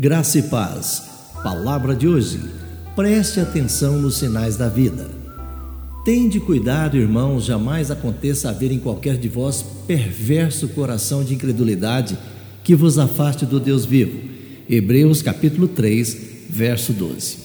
Graça e paz. Palavra de hoje. Preste atenção nos sinais da vida. Tende cuidado, irmãos, jamais aconteça haver em qualquer de vós perverso coração de incredulidade que vos afaste do Deus vivo. Hebreus capítulo 3, verso 12.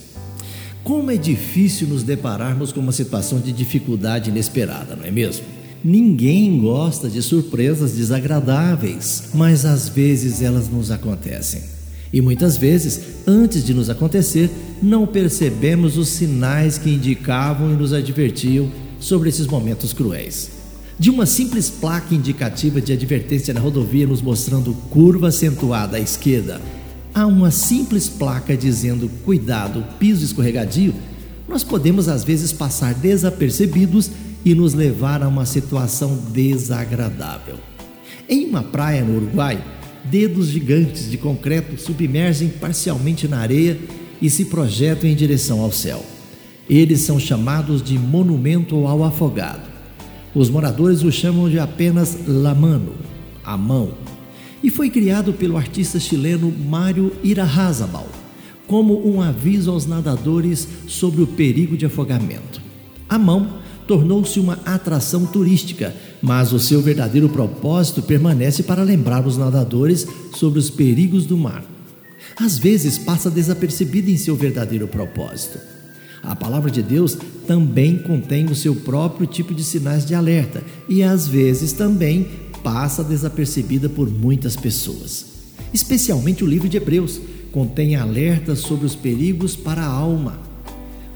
Como é difícil nos depararmos com uma situação de dificuldade inesperada, não é mesmo? Ninguém gosta de surpresas desagradáveis, mas às vezes elas nos acontecem. E muitas vezes, antes de nos acontecer, não percebemos os sinais que indicavam e nos advertiam sobre esses momentos cruéis. De uma simples placa indicativa de advertência na rodovia nos mostrando curva acentuada à esquerda, a uma simples placa dizendo cuidado, piso escorregadio, nós podemos às vezes passar desapercebidos e nos levar a uma situação desagradável. Em uma praia no Uruguai, Dedos gigantes de concreto submergem parcialmente na areia e se projetam em direção ao céu. Eles são chamados de monumento ao afogado. Os moradores o chamam de apenas Lamano, a mão, e foi criado pelo artista chileno Mário Irarrázaval como um aviso aos nadadores sobre o perigo de afogamento. A mão tornou-se uma atração turística, mas o seu verdadeiro propósito permanece para lembrar os nadadores sobre os perigos do mar. Às vezes passa desapercebida em seu verdadeiro propósito. A palavra de Deus também contém o seu próprio tipo de sinais de alerta e às vezes também passa desapercebida por muitas pessoas. Especialmente o livro de Hebreus contém alertas sobre os perigos para a alma.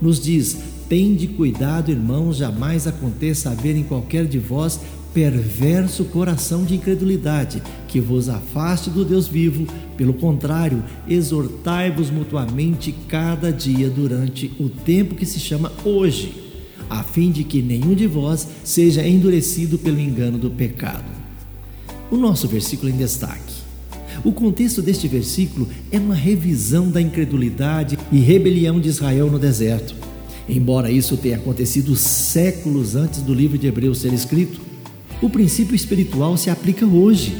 Nos diz: Tende cuidado, irmãos, jamais aconteça haver em qualquer de vós perverso coração de incredulidade, que vos afaste do Deus vivo. Pelo contrário, exortai-vos mutuamente cada dia durante o tempo que se chama hoje, a fim de que nenhum de vós seja endurecido pelo engano do pecado. O nosso versículo em destaque. O contexto deste versículo é uma revisão da incredulidade e rebelião de Israel no deserto. Embora isso tenha acontecido séculos antes do livro de Hebreus ser escrito, o princípio espiritual se aplica hoje.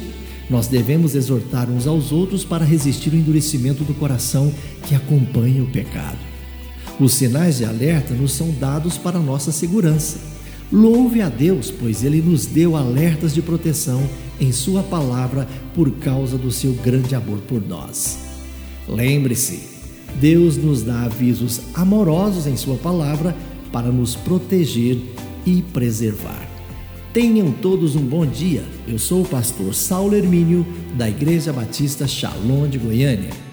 Nós devemos exortar uns aos outros para resistir ao endurecimento do coração que acompanha o pecado. Os sinais de alerta nos são dados para nossa segurança. Louve a Deus, pois Ele nos deu alertas de proteção em Sua palavra por causa do seu grande amor por nós. Lembre-se, Deus nos dá avisos amorosos em Sua palavra para nos proteger e preservar. Tenham todos um bom dia. Eu sou o pastor Saulo Hermínio, da Igreja Batista Shalom de Goiânia.